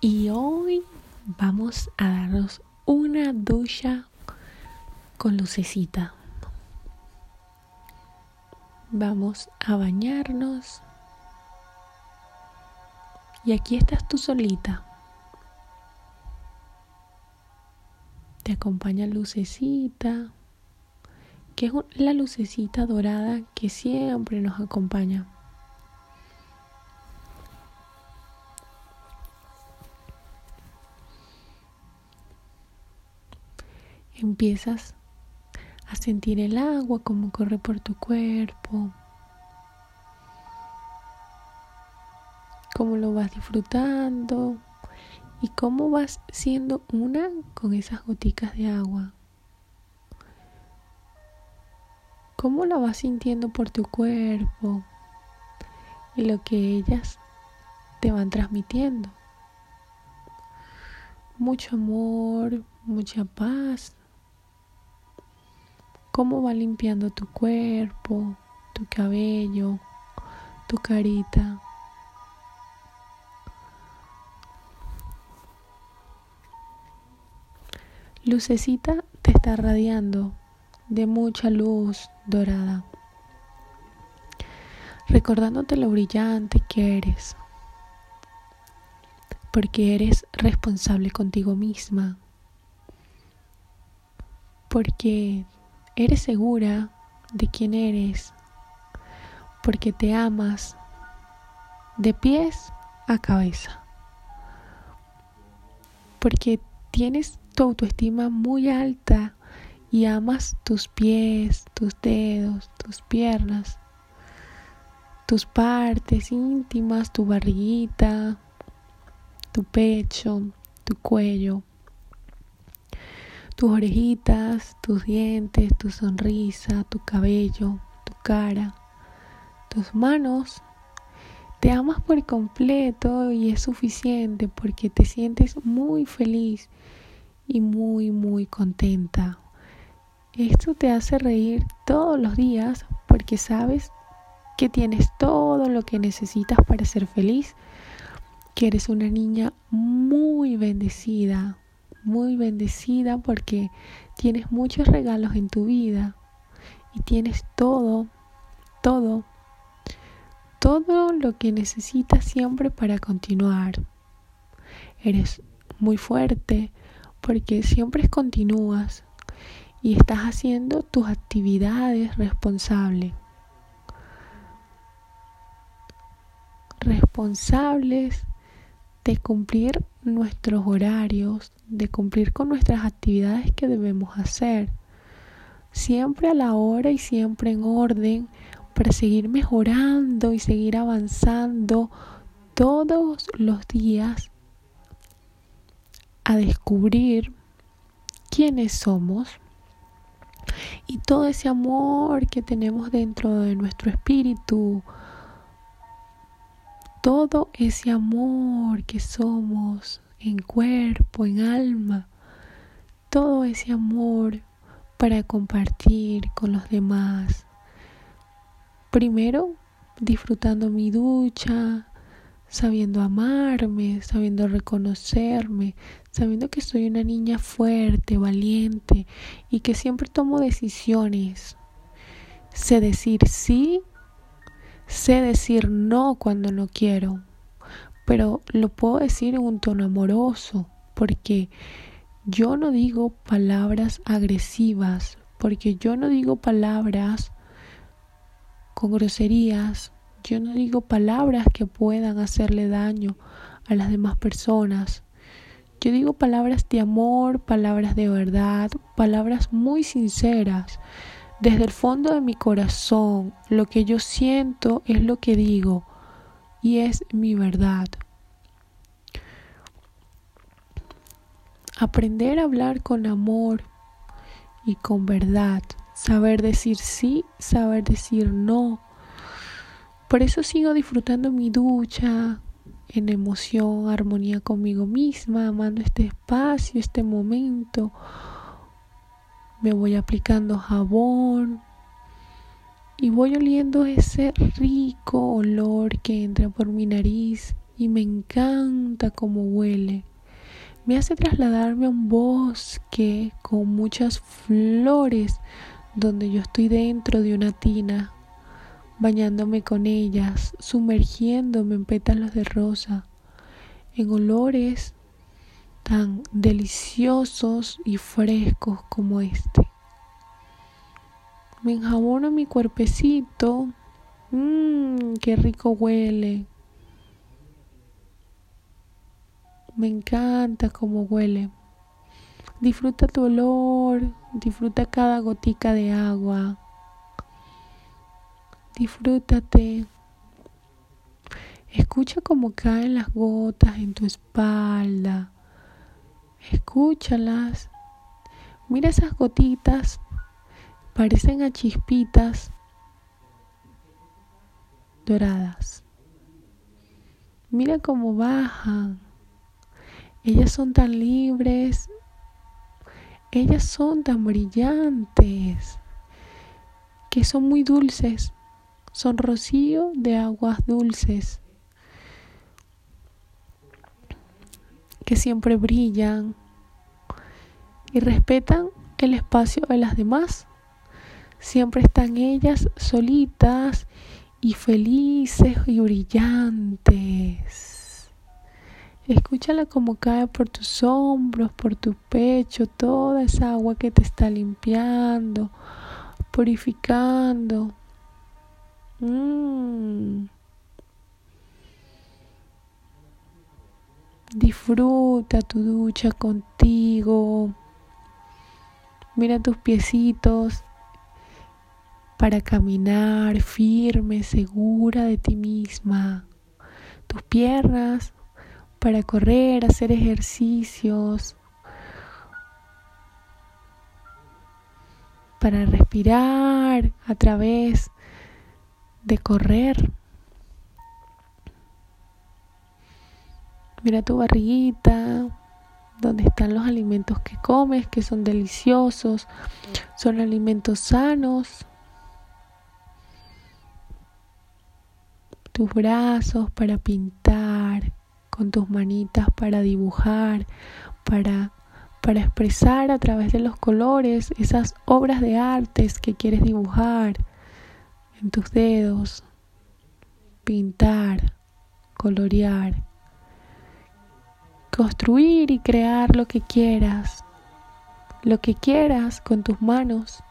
Y hoy vamos a darnos una ducha con lucecita. Vamos a bañarnos. Y aquí estás tú solita. Te acompaña lucecita, que es la lucecita dorada que siempre nos acompaña. Empiezas a sentir el agua como corre por tu cuerpo, cómo lo vas disfrutando y cómo vas siendo una con esas goticas de agua. Cómo la vas sintiendo por tu cuerpo y lo que ellas te van transmitiendo. Mucho amor, mucha paz, cómo va limpiando tu cuerpo, tu cabello, tu carita. Lucecita te está radiando de mucha luz dorada, recordándote lo brillante que eres, porque eres responsable contigo misma, porque Eres segura de quién eres porque te amas de pies a cabeza. Porque tienes tu autoestima muy alta y amas tus pies, tus dedos, tus piernas, tus partes íntimas, tu barriguita, tu pecho, tu cuello tus orejitas, tus dientes, tu sonrisa, tu cabello, tu cara, tus manos. Te amas por completo y es suficiente porque te sientes muy feliz y muy, muy contenta. Esto te hace reír todos los días porque sabes que tienes todo lo que necesitas para ser feliz, que eres una niña muy bendecida, muy bendecida porque tienes muchos regalos en tu vida y tienes todo, todo, todo lo que necesitas siempre para continuar. Eres muy fuerte porque siempre continúas y estás haciendo tus actividades responsables. Responsables de cumplir nuestros horarios, de cumplir con nuestras actividades que debemos hacer, siempre a la hora y siempre en orden para seguir mejorando y seguir avanzando todos los días a descubrir quiénes somos y todo ese amor que tenemos dentro de nuestro espíritu, todo ese amor que somos en cuerpo, en alma, todo ese amor para compartir con los demás. Primero, disfrutando mi ducha, sabiendo amarme, sabiendo reconocerme, sabiendo que soy una niña fuerte, valiente y que siempre tomo decisiones. Sé decir sí Sé decir no cuando no quiero, pero lo puedo decir en un tono amoroso, porque yo no digo palabras agresivas, porque yo no digo palabras con groserías, yo no digo palabras que puedan hacerle daño a las demás personas. Yo digo palabras de amor, palabras de verdad, palabras muy sinceras, desde el fondo de mi corazón, lo que yo siento es lo que digo y es mi verdad. Aprender a hablar con amor y con verdad. Saber decir sí, saber decir no. Por eso sigo disfrutando mi ducha en emoción, armonía conmigo misma, amando este espacio, este momento me voy aplicando jabón y voy oliendo ese rico olor que entra por mi nariz y me encanta cómo huele. Me hace trasladarme a un bosque con muchas flores donde yo estoy dentro de una tina, bañándome con ellas, sumergiéndome en pétalos de rosa, en olores tan deliciosos y frescos como este. Me enjabono mi cuerpecito. Mmm, qué rico huele. Me encanta cómo huele. Disfruta tu olor, disfruta cada gotica de agua. Disfrútate. Escucha cómo caen las gotas en tu espalda. Escúchalas. Mira esas gotitas. Parecen a chispitas doradas. Mira cómo bajan. Ellas son tan libres. Ellas son tan brillantes. Que son muy dulces. Son rocío de aguas dulces. Que siempre brillan. Y respetan el espacio de las demás. Siempre están ellas solitas y felices y brillantes. Escúchala como cae por tus hombros, por tu pecho, toda esa agua que te está limpiando, purificando. Mm. Disfruta tu ducha contigo. Mira tus piecitos para caminar firme, segura de ti misma. Tus piernas para correr, hacer ejercicios, para respirar a través de correr. Mira tu barriguita, donde están los alimentos que comes, que son deliciosos, son alimentos sanos. Tus brazos para pintar, con tus manitas para dibujar, para, para expresar a través de los colores esas obras de artes que quieres dibujar en tus dedos, pintar, colorear, construir y crear lo que quieras, lo que quieras con tus manos,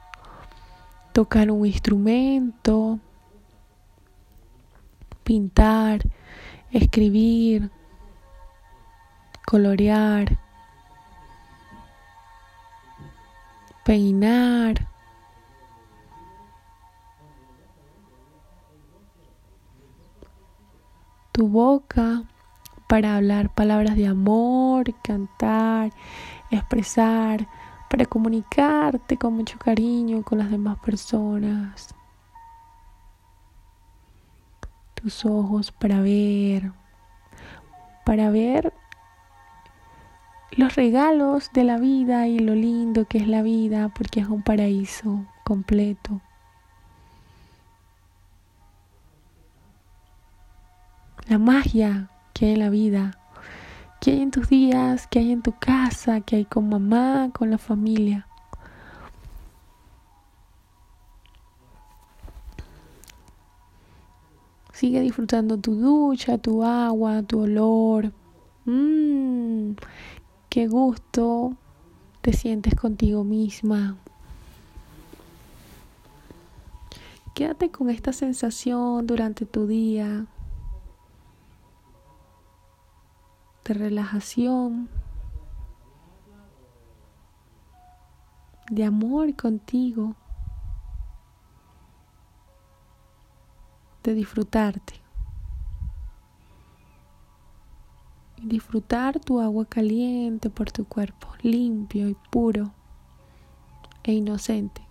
tocar un instrumento, pintar, escribir, colorear, peinar, tu boca para hablar palabras de amor, cantar, expresar, para comunicarte con mucho cariño con las demás personas. Tus ojos para ver, para ver los regalos de la vida y lo lindo que es la vida, porque es un paraíso completo. La magia que hay en la vida, que hay en tus días, que hay en tu casa, que hay con mamá, con la familia. Sigue disfrutando tu ducha, tu agua, tu olor. Mmm, qué gusto te sientes contigo misma. Quédate con esta sensación durante tu día de relajación, de amor contigo, de disfrutarte. Disfrutar tu agua caliente por tu cuerpo, limpio y puro e inocente.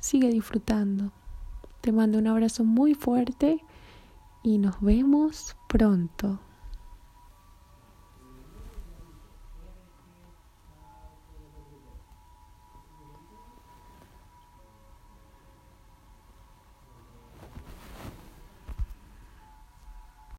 Sigue disfrutando. Te mando un abrazo muy fuerte y nos vemos pronto.